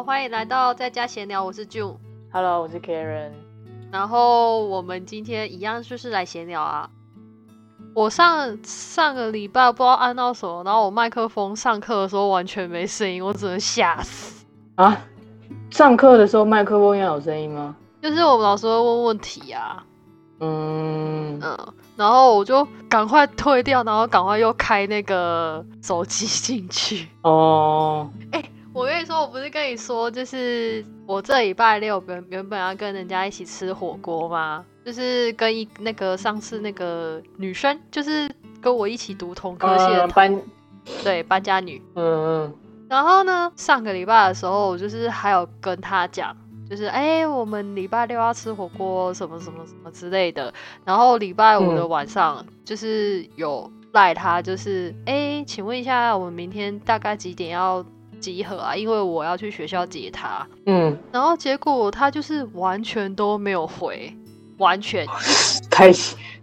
好，欢迎来到在家闲聊，我是 June。Hello，我是 Karen。然后我们今天一样就是来闲聊啊。我上上个礼拜不知道按到什么，然后我麦克风上课的时候完全没声音，我只能吓死。啊，上课的时候麦克风要有声音吗？就是我们老师会问问题啊，嗯，嗯，然后我就赶快退掉，然后赶快又开那个手机进去。哦，我跟你说，我不是跟你说，就是我这礼拜六原原本要跟人家一起吃火锅吗？就是跟一那个上次那个女生，就是跟我一起读同科系的、呃班，对搬家女。嗯嗯然后呢，上个礼拜的时候，我就是还有跟她讲，就是哎、我们礼拜六要吃火锅，什么什么什么之类的。然后礼拜五的嗯晚上，就是有赖她，就是哎、请问一下，我们明天大概几点要集合啊？因为我要去学校接他。嗯，然后结果他就是完全都没有回，完全 太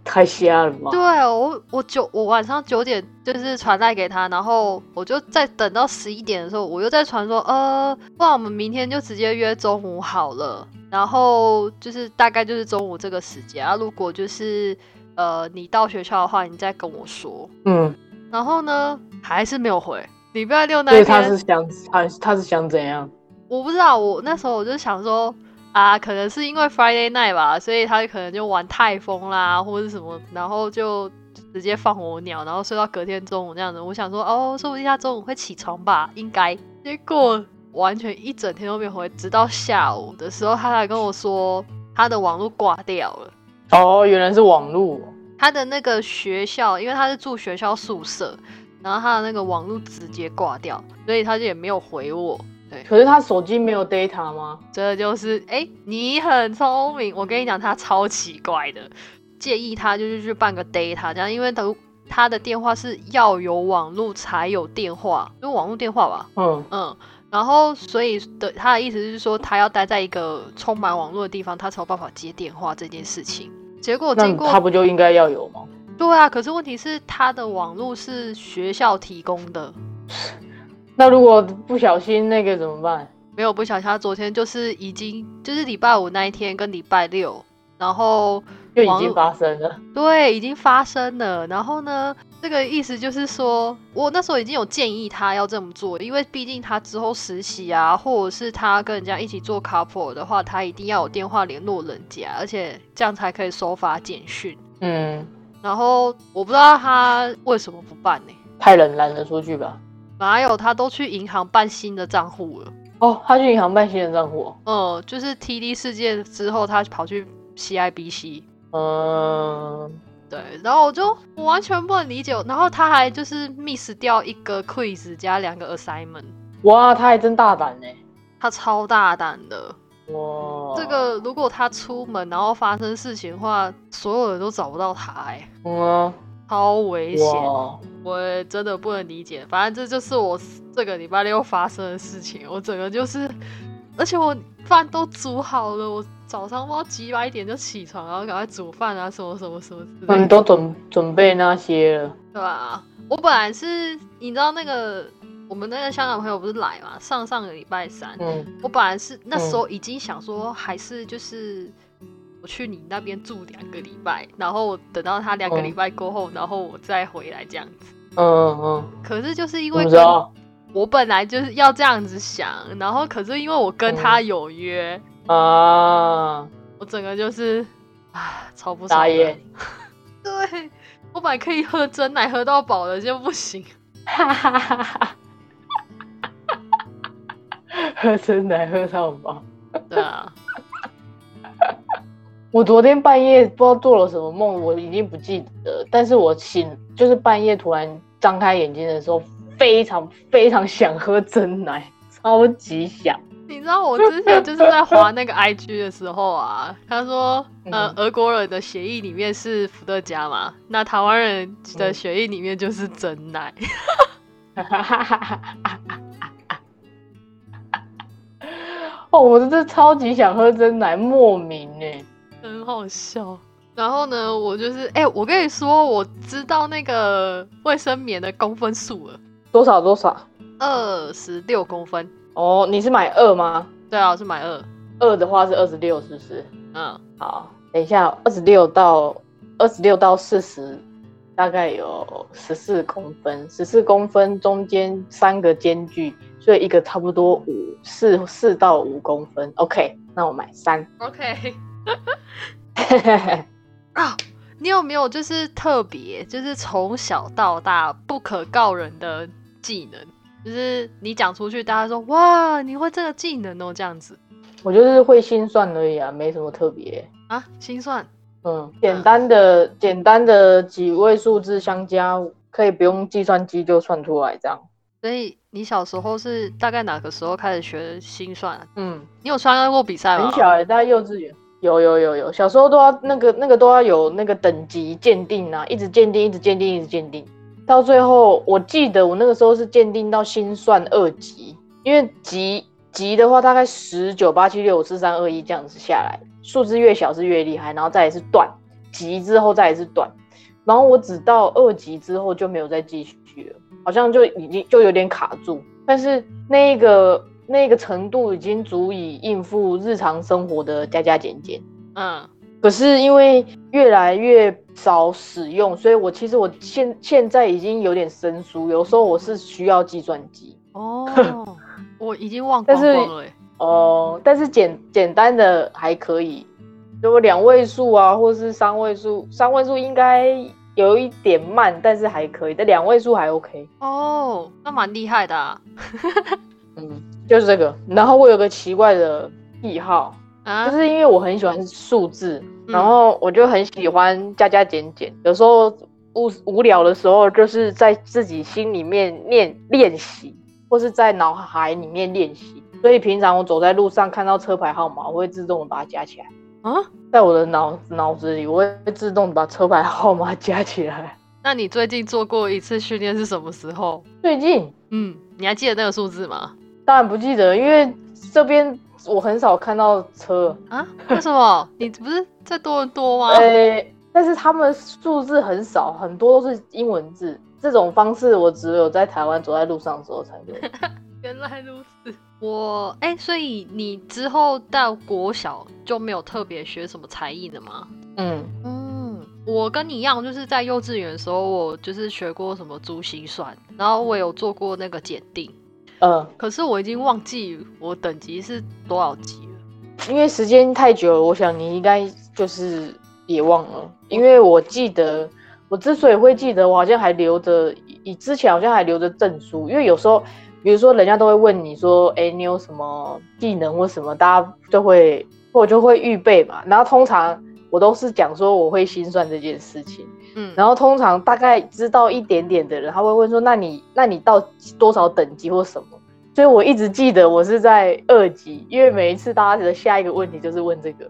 太瞎了吧？对我，我九我晚上九点就是传赖给他，然后我就再等到十一点的时候，我又再传说，呃，不然我们明天就直接约中午好了。然后就是大概就是中午这个时间啊，如果就是呃你到学校的话，你再跟我说。嗯，然后呢，还是没有回。礼拜六那天，他是想他他是想怎样？我不知道，我那时候我就想说，啊，可能是因为 Friday night 吧，所以他可能就玩太疯啦，或者是什么，然后就直接放我鸟，然后睡到隔天中午那样子。我想说，哦，说不定他中午会起床吧，应该。结果完全一整天都没回，直到下午的时候，他才跟我说他的网络挂掉了。哦，原来是网络。他的那个学校，因为他是住学校宿舍，然后他的那个网络直接挂掉，所以他就也没有回我。对，可是他手机没有 data 吗？这就是哎、你很聪明。我跟你讲，他超奇怪的，建议他就是去办个 data 这样，因为他他的电话是要有网络才有电话，就网络电话吧，嗯，嗯。然后，所以的他的意思是说，他要待在一个充满网络的地方，他才有办法接电话这件事情。结果那经过他不就应该要有吗？对啊，可是问题是他的网络是学校提供的，那如果不小心那个怎么办？没有不小心，他昨天就是已经就是礼拜五那一天跟礼拜六，然后就已经发生了。对已经发生了，然后呢，这个意思就是说我那时候已经有建议他要这么做，因为毕竟他之后实习啊，或者是他跟人家一起做 couple 的话，他一定要有电话联络人家，而且这样才可以收发简讯。嗯，然后我不知道他为什么不办呢、太冷懒得出去吧。哪有他都去银行办新的账户了？哦，他去银行办新的账户哦。嗯，就是 TD 事件之后，他跑去 CIBC，嗯，对，然后我就我完全不能理解，然后他还就是 miss 掉一个 quiz 加两个 assignment，哇，他还真大胆呢。他超大胆的。哇，这个如果他出门然后发生事情的话，所有人都找不到他、哎，嗯啊，超危险，哇，我真的不能理解。反正这就是我这个礼拜六发生的事情，我整个就是，而且我饭都煮好了，我早上不知道几百点就起床，然后赶快煮饭啊，什么什么什么之类的你。都准准备那些了。对吧？我本来是，你知道那个我们那个香港朋友不是来嘛？上上个礼拜三，嗯，我本来是那时候已经想说，还是就是我去你那边住两个礼拜，然后等到他两个礼拜过后，然后我再回来这样子。嗯嗯嗯，可是就是因我为我本来就是要这样子想，然后可是因为我跟他有约，啊，我整个就是啊超不爽的打野。对我本来可以喝真奶喝到饱的，就不行。哈哈哈哈喝真奶喝到饱。对啊。我昨天半夜不知道做了什么梦，我已经不记得，但是我醒就是半夜突然张开眼睛的时候，非常非常想喝真奶，超级想。你知道我之前就是在滑那个 IG 的时候啊，他说，呃嗯，俄国人的血液里面是伏特加嘛，那台湾人的血液里面就是真奶。哦，我真的超级想喝真奶，莫名呢。很好笑。然后呢，我就是，哎、我跟你说，我知道那个卫生棉的公分数了，多少多少？二十六公分。哦，你是买二吗？对啊，我是买二。二的话是二十六，是不是？嗯，好，等一下，二十六到二十六到四十，大概有十四公分，十四公分中间三个间距，所以一个差不多五四四到五公分。OK，那我买三。OK。啊，你有没有就是特别，就是从小到大不可告人的技能？就是你讲出去，大家说哇，你会这个技能哦，这样子我就是会心算而已啊，没什么特别。啊？心算嗯，简单的、简单的几位数字相加，可以不用计算机就算出来，这样。所以你小时候是大概哪个时候开始学心算、啊？嗯，你有参加过比赛吗？很小哎、大概幼稚园。有有有有，小时候都要那个那个都要有那个等级鉴定啊，一直鉴定，一直鉴定，一直鉴定，到最后我记得我那个时候是鉴定到心算二级，因为级级的话大概十九八七六五四三二一这样子下来，数字越小是越厉害，然后再也是段级之后再也是段，然后我只到二级之后就没有再继续了，好像就已经就有点卡住，但是那个那个程度已经足以应付日常生活的加加减减。嗯，可是因为越来越少使用，所以我其实我现现在已经有点生疏，有时候我是需要计算机哦，我已经忘但是光光了欸。哦，但是简简单的还可以，如果两位数啊，或是三位数，三位数应该有一点慢，但是还可以，但两位数还 OK。哦，那蛮厉害的、啊。嗯，就是这个。然后我有个奇怪的癖好，啊，就是因为我很喜欢数字，嗯然后我就很喜欢加加减减。有时候无无聊的时候，就是在自己心里面练练习，或是在脑海里面练习。所以平常我走在路上看到车牌号码，我会自动的把它加起来。啊，在我的脑脑子里，我会自动把车牌号码加起来。那你最近做过一次训练是什么时候？最近嗯，你还记得那个数字吗？当然不记得，因为这边我很少看到车。啊？为什么？你不是在多伦多吗？呃，但是他们数字很少，很多都是英文字。这种方式我只有在台湾走在路上的时候才会。原来如此。我哎、所以你之后到国小就没有特别学什么才艺的吗？嗯，嗯，我跟你一样，就是在幼稚园的时候，我就是学过什么珠心算，然后我有做过那个检定，嗯，可是我已经忘记我等级是多少级了。因为时间太久了，我想你应该就是也忘了。因为我记得，我之所以会记得，我好像还留着，以之前好像还留着证书，因为有时候。比如说，人家都会问你说：“哎、你有什么技能或什么？”大家就会，或就会预备嘛。然后通常我都是讲说我会心算这件事情。嗯，然后通常大概知道一点点的人，他会问说：“那你那你到多少等级或什么？”所以我一直记得我是在二级，因为每一次大家的下一个问题就是问这个，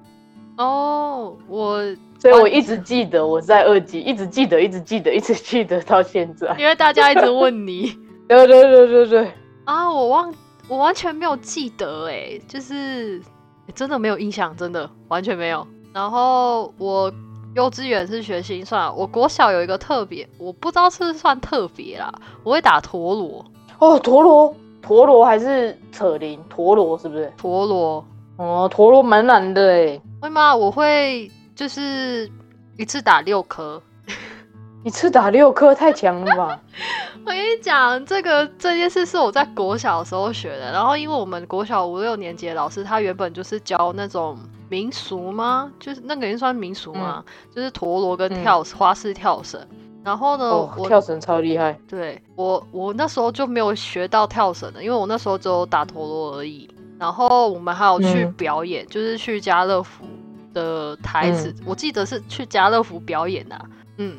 哦，我所以我一直记得我在二级，一直记得，一直记得，一直记得到现在。因为大家一直问你 对对对对对，啊，我忘，我完全没有记得哎，就是、欸真的没有印象，真的完全没有。然后我幼稚园是学心算，我国小有一个特别，我不知道是不是算特别啦，我会打陀螺，哦，陀螺，陀螺还是扯铃？陀螺是不是？陀螺哦，陀螺蛮难的哎，会吗？我会就是一次打六颗。一次打六颗，太强了吧？我跟你讲，这个这件事是我在国小的时候学的。然后，因为我们国小五六年级的老师，他原本就是教那种民俗吗？就是那个也算民俗吗？就是陀螺跟跳、花式跳绳。然后呢，哦，我跳绳超厉害。对我我那时候就没有学到跳绳的，因为我那时候只有打陀螺而已。然后我们还有去嗯表演，就是去家乐福的台子，我记得是去家乐福表演的、啊，嗯。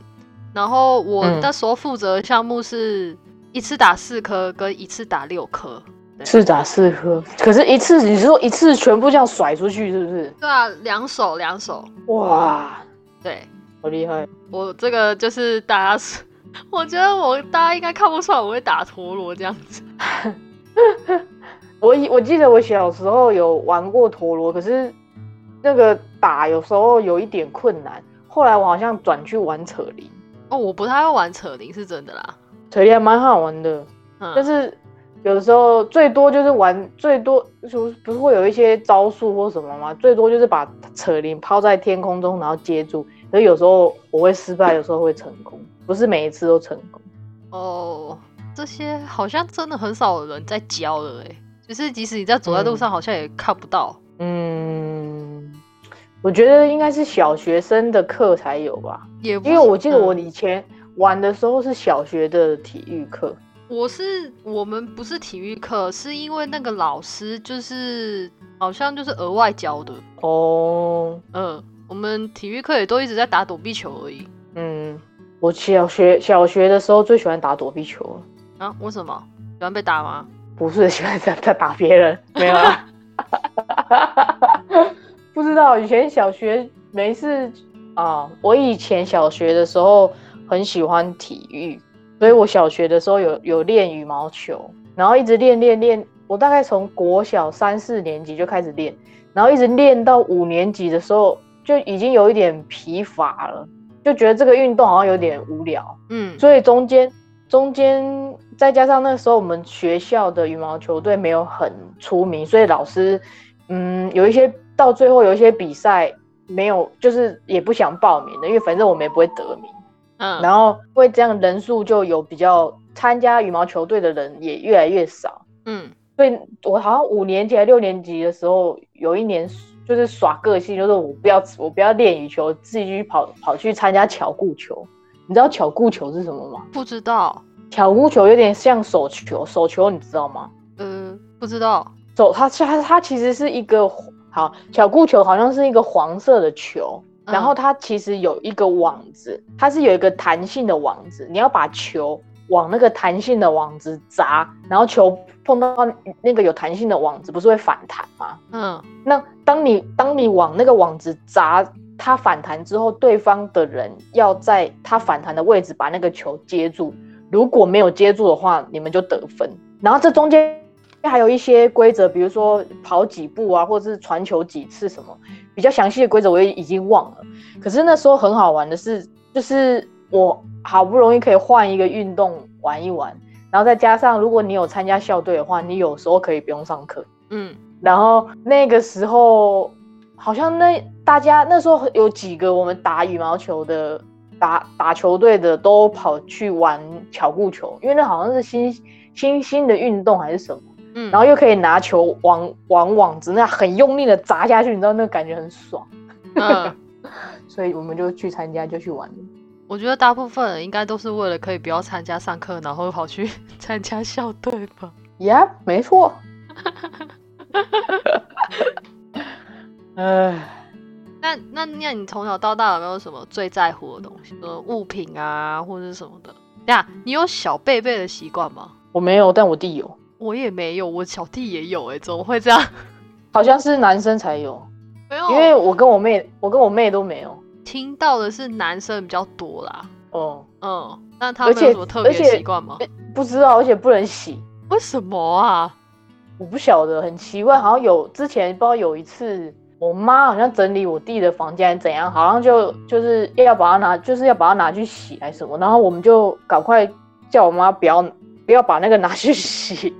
然后我嗯那时候负责的项目是一次打四颗跟一次打六颗。对四打四颗，可是一次你是说一次全部这样甩出去，是不是？对啊，两手两手，哇，对好厉害！我这个就是大家，我觉得我大家应该看不出来我会打陀螺这样子。我以我记得我小时候有玩过陀螺，可是那个打有时候有一点困难。后来我好像转去玩扯铃，哦，我不太会玩扯铃，是真的啦。扯铃还蛮好玩的，嗯，但是有的时候最多就是玩，最多就不是会有一些招数或什么吗？最多就是把扯铃抛在天空中，然后接住。所以有时候我会失败，有时候会成功，不是每一次都成功。哦，这些好像真的很少有人在教了哎，就是即使你在走在路上，好像也看不到。嗯，我觉得应该是小学生的课才有吧，也因为我记得我以前玩的时候是小学的体育课。我是我们不是体育课，是因为那个老师就是好像就是额外教的哦。嗯，我们体育课也都一直在打躲避球而已。嗯，我小学小学的时候最喜欢打躲避球了。啊？为什么？喜欢被打吗？不是喜欢在在打别人，没有啊。不知道以前小学没事啊。我以前小学的时候很喜欢体育。所以我小学的时候有有练羽毛球，然后一直练练练，我大概从国小三四年级就开始练，然后一直练到五年级的时候就已经有一点疲乏了，就觉得这个运动好像有点无聊，嗯，所以中间中间再加上那时候我们学校的羽毛球队没有很出名，所以老师嗯有一些到最后有一些比赛没有，就是也不想报名的，因为反正我们也不会得名。嗯，然后因为这样人数就有比较参加羽毛球队的人也越来越少。嗯，所以我好像五年级还六年级的时候，有一年就是耍个性，就是我不要我不要练羽球，自己去跑跑去参加巧固球。你知道巧固球是什么吗？不知道。巧固球有点像手球，手球你知道吗？嗯，不知道。手它它它其实是一个好小固球，好像是一个黄色的球。然后它其实有一个网子，它是有一个弹性的网子，你要把球往那个弹性的网子砸，然后球碰到那个有弹性的网子，不是会反弹吗？嗯，那当你当你往那个网子砸，它反弹之后，对方的人要在它反弹的位置把那个球接住，如果没有接住的话，你们就得分。然后这中间。还有一些规则，比如说跑几步啊，或者是传球几次什么，比较详细的规则我也已经忘了。可是那时候很好玩的是，就是我好不容易可以换一个运动玩一玩，然后再加上如果你有参加校队的话，你有时候可以不用上课。嗯，然后那个时候好像那大家那时候有几个我们打羽毛球的打打球队的都跑去玩巧固球，因为那好像是新新兴的运动还是什么。嗯，然后又可以拿球往往网子那很用力的砸下去，你知道那个感觉很爽。嗯，所以我们就去参加，就去玩。我觉得大部分人应该都是为了可以不要参加上课，然后跑去参加校队吧。Yeah，没错。哎，那那那你从小到大有没有什么最在乎的东西？呃，物品啊，或者什么的？呀，你有小贝贝的习惯吗？我没有，但我弟有。我也没有，我小弟也有，哎，怎么会这样？好像是男生才有，没有，因为我跟我妹，我跟我妹都没有。听到的是男生比较多啦。哦，嗯，那他们有什么特别习惯吗？不知道，而且不能洗，为什么啊？我不晓得，很奇怪，好像有之前不知道有一次，我妈好像整理我弟的房间怎样，好像就就是要把它拿，就是要把它拿去洗还是什么，然后我们就赶快叫我妈不要不要把那个拿去洗。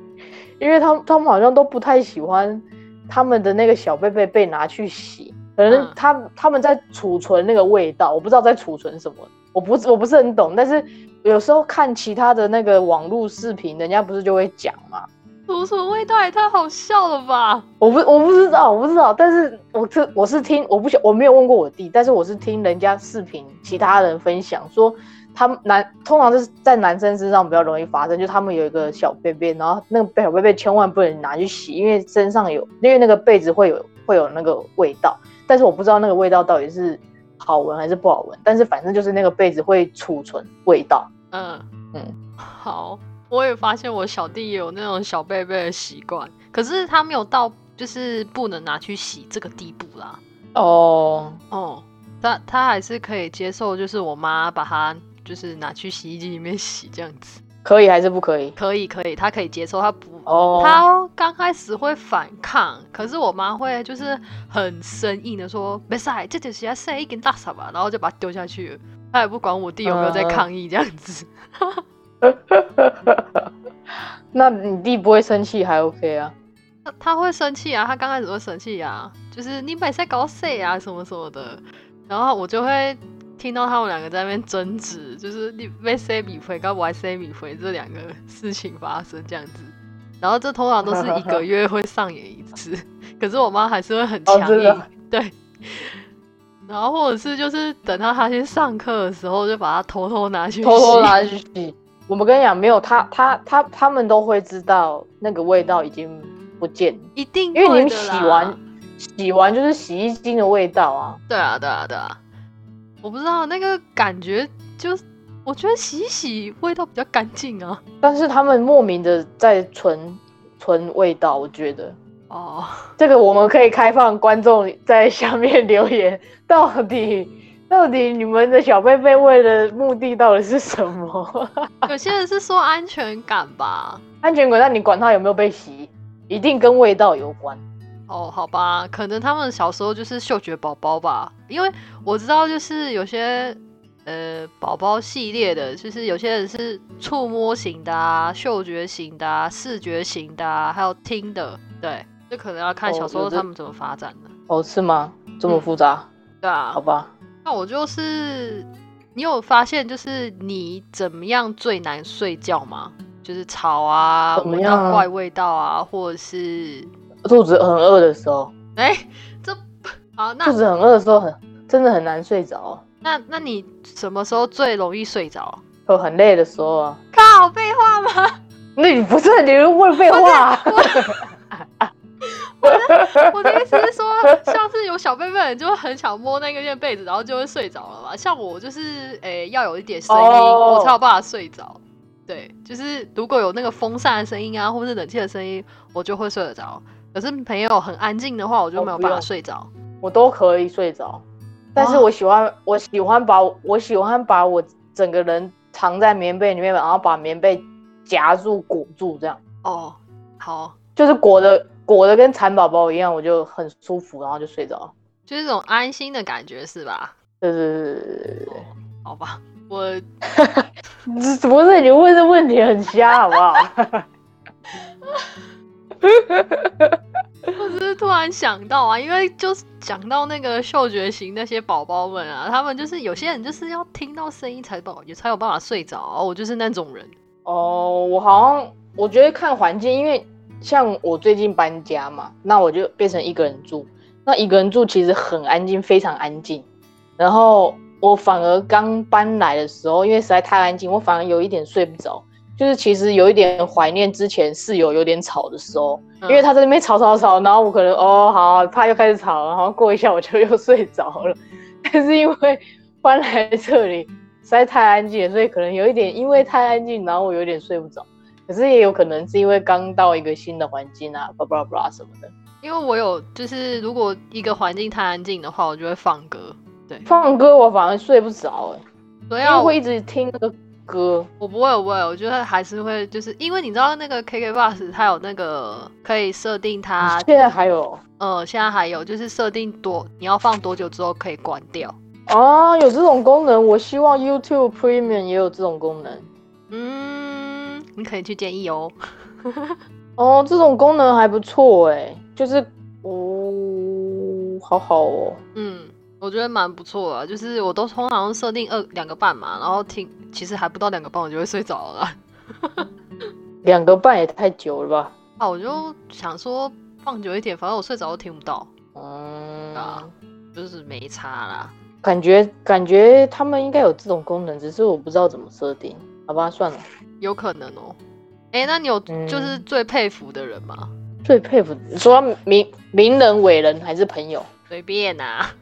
因为他们他们好像都不太喜欢他们的那个小贝贝被拿去洗，可能他他们在储存那个味道，我不知道在储存什么，我不我不是很懂。但是有时候看其他的那个网络视频，人家不是就会讲吗？储存味道也太好笑了吧！我不我不知道我不知道，但是我这我是听我不晓我没有问过我弟，但是我是听人家视频其他人分享说。他们男通常是在男生身上比较容易发生，就他们有一个小便便，然后那个小便便千万不能拿去洗，因为身上有，因为那个被子会有会有那个味道，但是我不知道那个味道到底是好闻还是不好闻，但是反正就是那个被子会储存味道。嗯嗯，好，我也发现我小弟也有那种小贝贝的习惯，可是他没有到就是不能拿去洗这个地步啦。哦哦，他他还是可以接受，就是我妈把他。就是拿去洗衣机里面洗这样子，可以还是不可以？可以可以，他可以接受，他不，哦，他刚开始会反抗，可是我妈会就是很生硬的说，没事，这就是要晒一根大扫把，然后就把它丢下去，他也不管我弟有没有在抗议这样子。那你弟不会生气还 OK 啊？他他会生气啊，他刚开始会生气啊，就是你买在搞谁啊什么什么的，然后我就会听到他们两个在那边争执，就是你被 C 米回跟我还 C 米回这两个事情发生这样子，然后这通常都是一个月会上演一次，可是我妈还是会很强硬，哦对，然后或者是就是等到他去上课的时候，就把它偷偷拿去偷偷拿去洗。我们跟你讲，没有他他他他们都会知道那个味道已经不见了，一定因为你们洗完洗完就是洗衣精的味道啊。对啊，对啊，对啊，我不知道那个感觉，就是我觉得洗一洗味道比较干净啊。但是他们莫名的在存存味道，我觉得。哦，这个我们可以开放观众在下面留言，到底到底你们的小贝贝为的目的到底是什么？有些人是说安全感吧。安全感，那你管他有没有被洗，一定跟味道有关。哦，好吧，可能他们小时候就是嗅觉宝宝吧，因为我知道就是有些呃宝宝系列的，就是有些人是触摸型的啊、嗅觉型的啊、视觉型的啊，还有听的，对，这可能要看哦小时候他们怎么发展的。哦，是吗？这么复杂？对啊，好吧。那我就是，你有发现就是你怎么样最难睡觉吗？就是吵啊，闻怎么样怪味道啊，或者是肚子很饿的时候，哎、这好那肚子很饿的时候很真的很难睡着，那那你什么时候最容易睡着？就很累的时候啊。靠，废话吗？那你不是你问废话、啊？我的意思是说，像是有小贝贝的人就会很想摸那个件被子，然后就会睡着了嘛。像我就是，诶、要有一点声音哦我才有办法睡着。对，就是如果有那个风扇的声音啊，或是冷气的声音，我就会睡得着。可是朋友很安静的话，我就没有办法睡着。我都可以睡着，但是我喜欢我喜欢把我喜欢把我整个人藏在棉被里面，然后把棉被夹住裹住，这样哦，好，就是裹的裹的跟蚕宝宝一样，我就很舒服，然后就睡着。就是这种安心的感觉，是吧？对对对对对对对 好吧，我对，这不是你问这问题很瞎，好不好？我只是突然想到啊，因为就是讲到那个嗅觉型那些宝宝们啊，他们就是有些人就是要听到声音才宝也才有办法睡着、啊，我就是那种人。哦，我好像我觉得看环境，因为像我最近搬家嘛，那我就变成一个人住。那一个人住其实很安静，非常安静。然后我反而刚搬来的时候，因为实在太安静，我反而有一点睡不着。就是其实有一点怀念之前室友有点吵的时候，因为他在那边吵吵吵，然后我可能哦好，他又开始吵，然后过一下我就又睡着了。但是因为搬来这里实在太安静，所以可能有一点因为太安静，然后我有点睡不着。可是也有可能是因为刚到一个新的环境啊，巴拉巴拉什么的。因为我有就是如果一个环境太安静的话，我就会放歌。对，放歌我反而睡不着哎、所以啊，因为会一直听那个歌。我不会，我不会，我觉得还是会，就是因为你知道那个 KK Bus 它有那个可以设定它，现在还有呃，现在还有就是设定多你要放多久之后可以关掉。哦，有这种功能，我希望 YouTube Premium 也有这种功能。嗯，你可以去建议哦。哦，这种功能还不错哎，就是哦，好好哦。嗯，我觉得蛮不错的，就是我都通常设定二两个半嘛，然后听，其实还不到两个半我就会睡着了啦。两个半也太久了吧？啊，我就想说放久一点，反正我睡着都听不到，嗯，啊就是没差啦。感觉感觉他们应该有这种功能，只是我不知道怎么设定。好吧，算了。有可能哦。哎、那你有嗯就是最佩服的人吗？最佩服，你说名名人、伟人还是朋友？随便啊。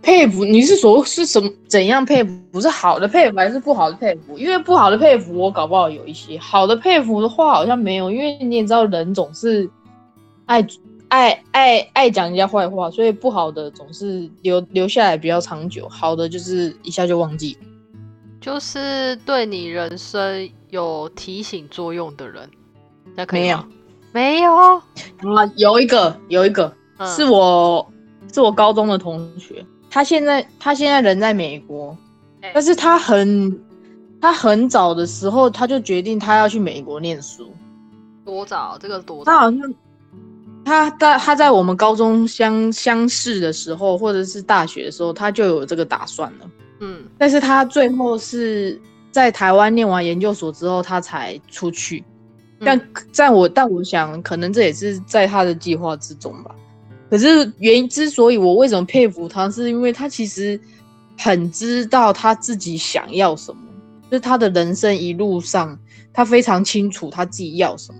佩服，你是说是什么怎样佩服？不是好的佩服还是不好的佩服？因为不好的佩服我搞不好有一些，好的佩服的话好像没有，因为你也知道人总是爱爱爱爱讲人家坏话，所以不好的总是留留下来比较长久，好的就是一下就忘记。就是对你人生有提醒作用的人，那可以没有？没有，啊，有一个有一个、嗯。是我是我高中的同学，他现在他现在人在美国，哎。但是他很他很早的时候他就决定他要去美国念书，多早？这个多早？他好像他在他在我们高中相相识的时候，或者是大学的时候，他就有这个打算了。嗯。但是他最后是在台湾念完研究所之后，他才出去。但嗯在我但我想，可能这也是在他的计划之中吧。可是原因之所以我为什么佩服他，是因为他其实很知道他自己想要什么，就是他的人生一路上，他非常清楚他自己要什么。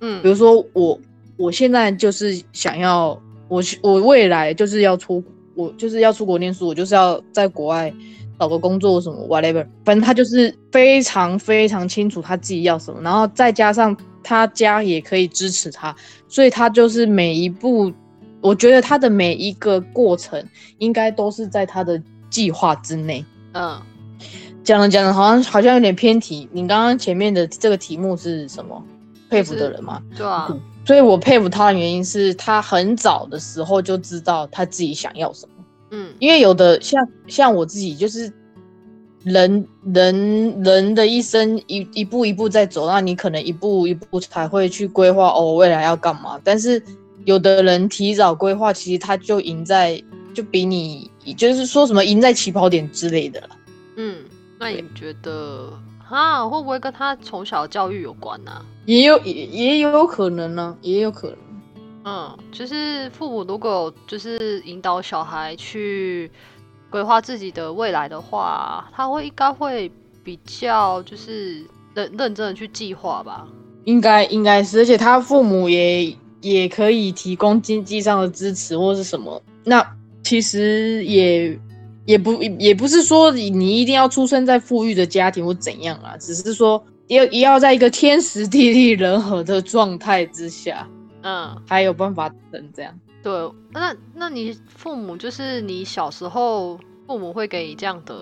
嗯比如说我，我现在就是想要，我我未来就是要出，我就是要出国念书，我就是要在国外找个工作什么 whatever，反正他就是非常非常清楚他自己要什么，然后再加上他家也可以支持他，所以他就是每一步，我觉得他的每一个过程应该都是在他的计划之内。嗯，讲着讲着，好像好像有点偏题。你刚刚前面的这个题目是什么？佩服的人吗？对啊，所以我佩服他的原因是他很早的时候就知道他自己想要什么。嗯因为有的像像我自己，就是人人人的一生一一步一步在走，那你可能一步一步才会去规划哦，未来要干嘛。但是有的人提早规划，其实他就赢在就比你就是说什么赢在起跑点之类的啦。嗯，那你觉得啊，会不会跟他从小教育有关呢、也有也也有可能呢、也有可能。嗯，就是父母如果就是引导小孩去规划自己的未来的话，他会应该会比较就是认认真的去计划吧。应该应该是，而且他父母也也可以提供经济上的支持或是什么。那其实也也不也不是说你你一定要出生在富裕的家庭或怎样啊，只是说要也要在一个天时地利人和的状态之下，嗯，才有办法成这样。对，那那你父母就是你小时候父母会给你这样的，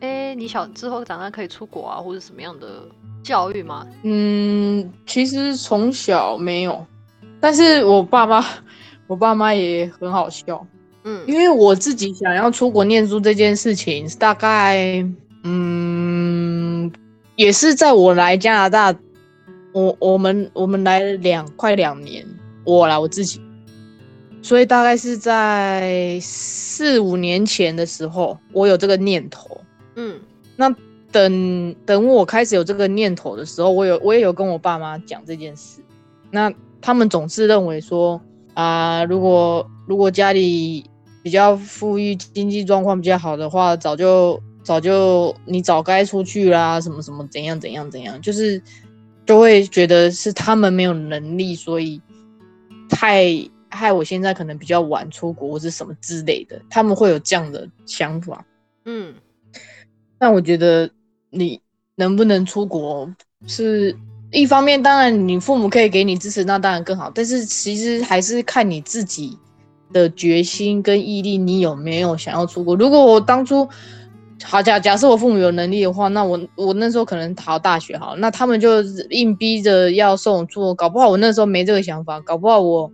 哎，你小之后长大可以出国啊，或者什么样的教育吗？嗯，其实从小没有，但是我爸妈 我爸妈也很好笑。嗯因为我自己想要出国念书这件事情，大概嗯，也是在我来加拿大，我我们我们来了两快两年，我啦我自己，所以大概是在四五年前的时候，我有这个念头。嗯那等等我开始有这个念头的时候，我有我也有跟我爸妈讲这件事。那他们总是认为说啊、如果如果家里比较富裕，经济状况比较好的话，早就早就你早该出去啦，什么什么怎样怎样怎样，就是就会觉得是他们没有能力，所以害害我现在可能比较晚出国或者什么之类的，他们会有这样的想法。嗯但我觉得你能不能出国是一方面，当然你父母可以给你支持，那当然更好。但是其实还是看你自己的决心跟毅力，你有没有想要出国。如果我当初好假假设我父母有能力的话，那我我那时候可能考大学好，那他们就硬逼着要送我出国，搞不好我那时候没这个想法，搞不好我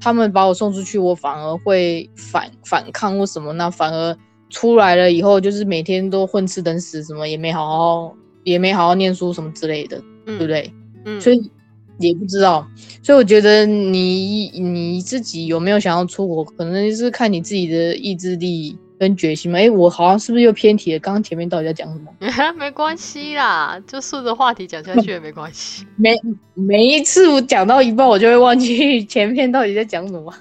他们把我送出去，我反而会反反抗或什么，那反而出来了以后，就是每天都混吃等死，什么也没好好也没好好念书什么之类的，嗯，对不？对？嗯，所以也不知道，所以我觉得你你自己有没有想要出国，可能就是看你自己的意志力跟决心嘛。哎，我好像是不是又偏题了？刚刚前面到底在讲什么？没关系啦，就顺着话题讲下去也没关系。每每一次我讲到一半，我就会忘记前面到底在讲什么。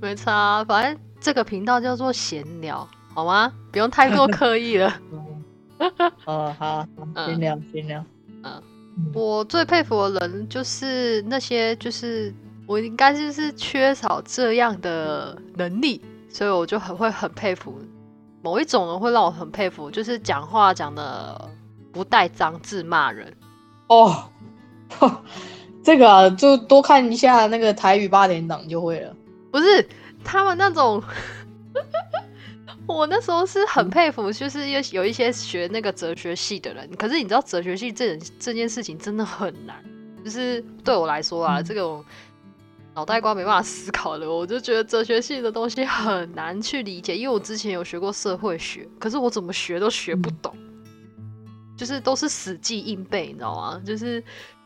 没差啊，反正这个频道叫做闲聊，好吗？不用太过刻意了。哦，好，好嗯先聊先聊。嗯我最佩服的人就是那些，就是我应该就是缺少这样的能力，所以我就很会很佩服某一种人会让我很佩服，就是讲话讲的不带脏字骂人。哦，这个啊，就多看一下那个台语八点档就会了。不是他们那种，我那时候是很佩服，就是有有一些学那个哲学系的人。可是你知道，哲学系这这件事情真的很难，就是对我来说啊，嗯这种脑袋瓜没办法思考的，我就觉得哲学系的东西很难去理解。因为我之前有学过社会学，可是我怎么学都学不懂，就是都是死记硬背，你知道吗？就是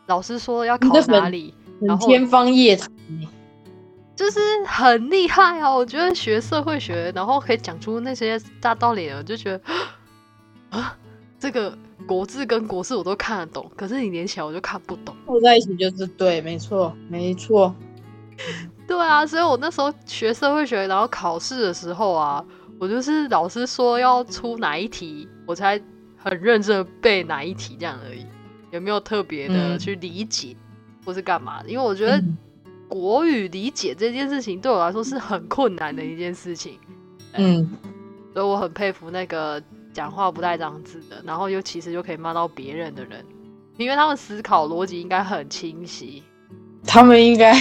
老师说要考哪里，然后天方夜谭。就是很厉害啊！我觉得学社会学，然后可以讲出那些大道理的，我就觉得啊，这个国字跟国字我都看得懂，可是你连起来我就看不懂。凑在一起就是对，没错，没错。对啊，所以我那时候学社会学，然后考试的时候啊，我就是老师说要出哪一题，我才很认真的背哪一题这样而已，也没有特别的嗯去理解、或是干嘛的？因为我觉得嗯国语理解这件事情对我来说是很困难的一件事情，嗯，所以我很佩服那个讲话不带脏字的，然后又其实又可以骂到别人的人，因为他们思考逻辑应该很清晰。他们应该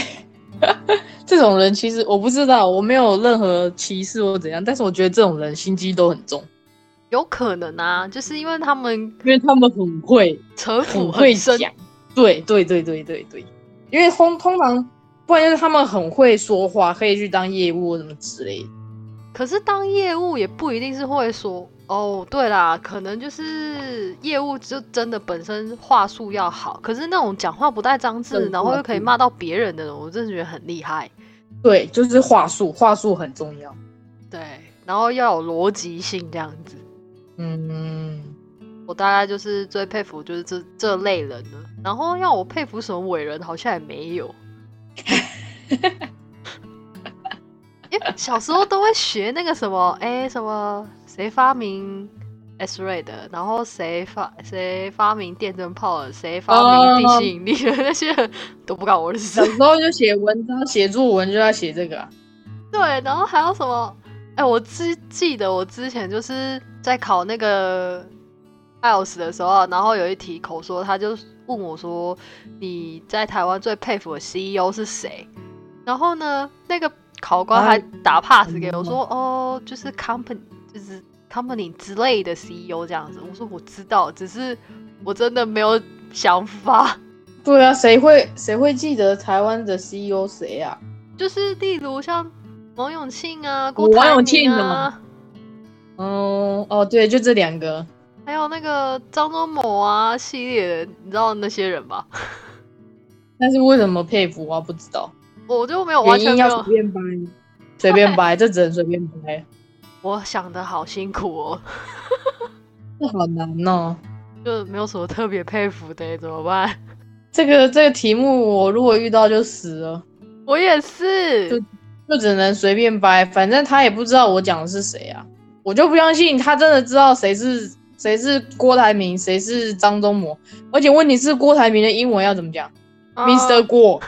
这种人，其实我不知道，我没有任何歧视或怎样，但是我觉得这种人心机都很重，有可能啊，就是因为他们因为他们很会，城府很会深，讲。对对对对对对，因为通通常，不然就是他们很会说话，可以去当业务或什么之类的。可是当业务也不一定是会说哦，对啦，可能就是业务就真的本身话术要好，可是那种讲话不带脏字，然后又可以骂到别人的人，我真的觉得很厉害。对，就是话术，话术很重要。对，然后要有逻辑性这样子。嗯，我大概就是最佩服就是这这类人了，然后要我佩服什么伟人，好像也没有。因为小时候都会学那个什么，哎、什么谁发明 X ray 的，然后谁发谁发明电灯泡的，谁发明地心引力的，那些人都不干我的事小。时候就写文章、写作文就要写这个、啊。对，然后还有什么？哎、我之记得我之前就是在考那个 IELTS 的时候啊，然后有一题口说，他就问我说：“你在台湾最佩服的 CEO 是谁？”然后呢，那个考官还啊打 pass 给我嗯说：“哦，就是 company，就是 company 之类的 CEO 这样子。”我说：“我知道，只是我真的没有想法。”对啊，谁会谁会记得台湾的 CEO 谁啊？就是例如像王永庆啊、郭台王永庆铭啊。嗯，哦，对，就这两个。还有那个张忠谋啊系列的，你知道那些人吧？但是为什么佩服啊？不知道，我就没有完全没有，随便掰，随便掰，这只能随便掰，我想的好辛苦哦，这好难哦。就没有什么特别佩服的，怎么办？这个这个题目，我如果遇到就死了，我也是，就就只能随便掰，反正他也不知道我讲的是谁啊，我就不相信他真的知道谁是谁是郭台铭，谁是张忠谋，而且问题是郭台铭的英文要怎么讲、啊 m r 郭。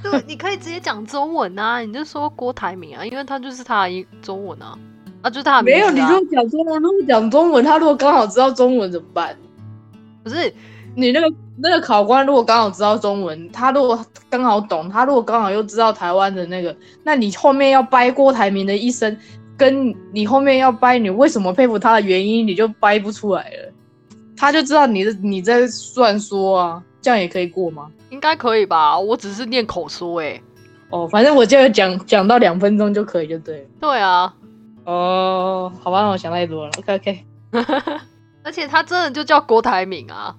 对，你可以直接讲中文啊，你就说郭台铭啊，因为他就是他中文啊，啊，就是他的名没有，如果讲中文，如果讲中文，他如果刚好知道中文怎么办？不是你那个那个考官如果刚好知道中文，他如果刚好懂，他如果刚好又知道台湾的那个，那你后面要掰郭台铭的一生，跟你后面要掰你为什么佩服他的原因，你就掰不出来了。他就知道你的你在乱说啊，这样也可以过吗？应该可以吧？我只是念口说哎、哦，反正我就讲讲到两分钟就可以，就对了。对啊，哦，好吧，我想太多了。OK OK，而且他真的就叫郭台铭啊，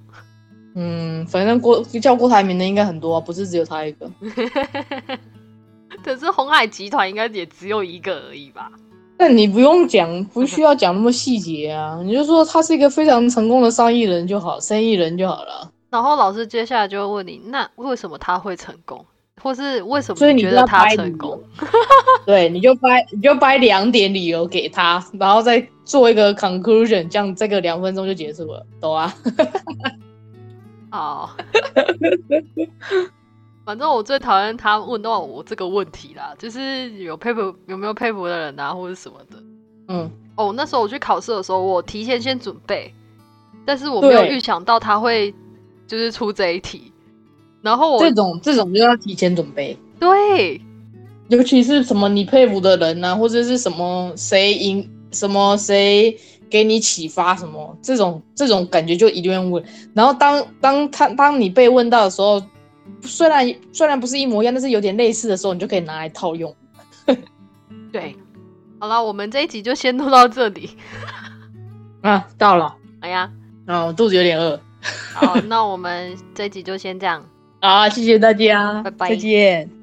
嗯，反正郭叫郭台铭的应该很多、啊，不是只有他一个。可是红海集团应该也只有一个而已吧？那你不用讲，不需要讲那么细节啊，你就说他是一个非常成功的生意人就好，生意人就好了。然后老师接下来就会问你，那为什么他会成功，或是为什么所以你觉得他成功由？对，你就掰，你就掰两点理由给他，然后再做一个 conclusion，这样这个两分钟就结束了，懂啊？哦，反正我最讨厌他问到我这个问题啦，就是有佩服有没有佩服的人啊，或者什么的。嗯，哦，那时候我去考试的时候，我提前先准备，但是我没有预想到他会就是出这一题，然后我这种这种就要提前准备，对尤其是什么你佩服的人啊，或者是什么谁赢什么谁给你启发什么这种这种感觉就一定要问。然后当当他当你被问到的时候，虽然虽然不是一模一样，但是有点类似的时候，你就可以拿来套用。对，好了，我们这一集就先录到这里。啊，到了哎呀，啊，我肚子有点饿。好，那我们这一集就先这样。好，谢谢大家，拜拜再见。